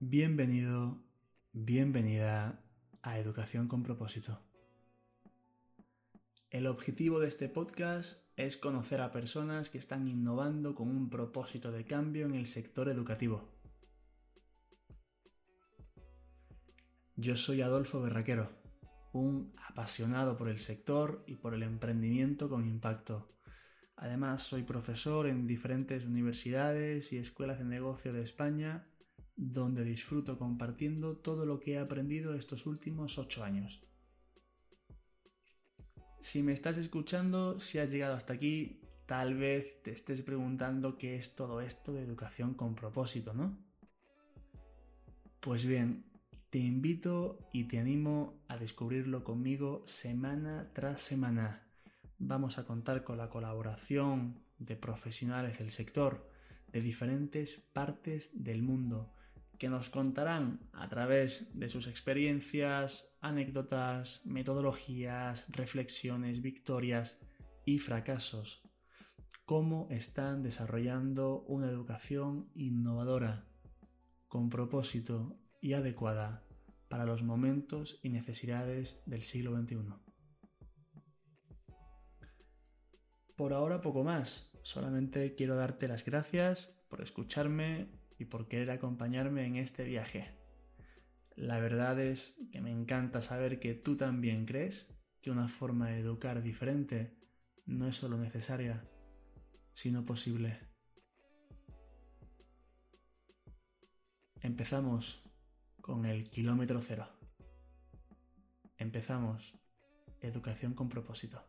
Bienvenido, bienvenida a Educación con propósito. El objetivo de este podcast es conocer a personas que están innovando con un propósito de cambio en el sector educativo. Yo soy Adolfo Berraquero, un apasionado por el sector y por el emprendimiento con impacto. Además, soy profesor en diferentes universidades y escuelas de negocio de España donde disfruto compartiendo todo lo que he aprendido estos últimos ocho años. Si me estás escuchando, si has llegado hasta aquí, tal vez te estés preguntando qué es todo esto de educación con propósito, ¿no? Pues bien, te invito y te animo a descubrirlo conmigo semana tras semana. Vamos a contar con la colaboración de profesionales del sector de diferentes partes del mundo que nos contarán a través de sus experiencias, anécdotas, metodologías, reflexiones, victorias y fracasos, cómo están desarrollando una educación innovadora, con propósito y adecuada para los momentos y necesidades del siglo XXI. Por ahora poco más, solamente quiero darte las gracias por escucharme y por querer acompañarme en este viaje. La verdad es que me encanta saber que tú también crees que una forma de educar diferente no es solo necesaria, sino posible. Empezamos con el kilómetro cero. Empezamos educación con propósito.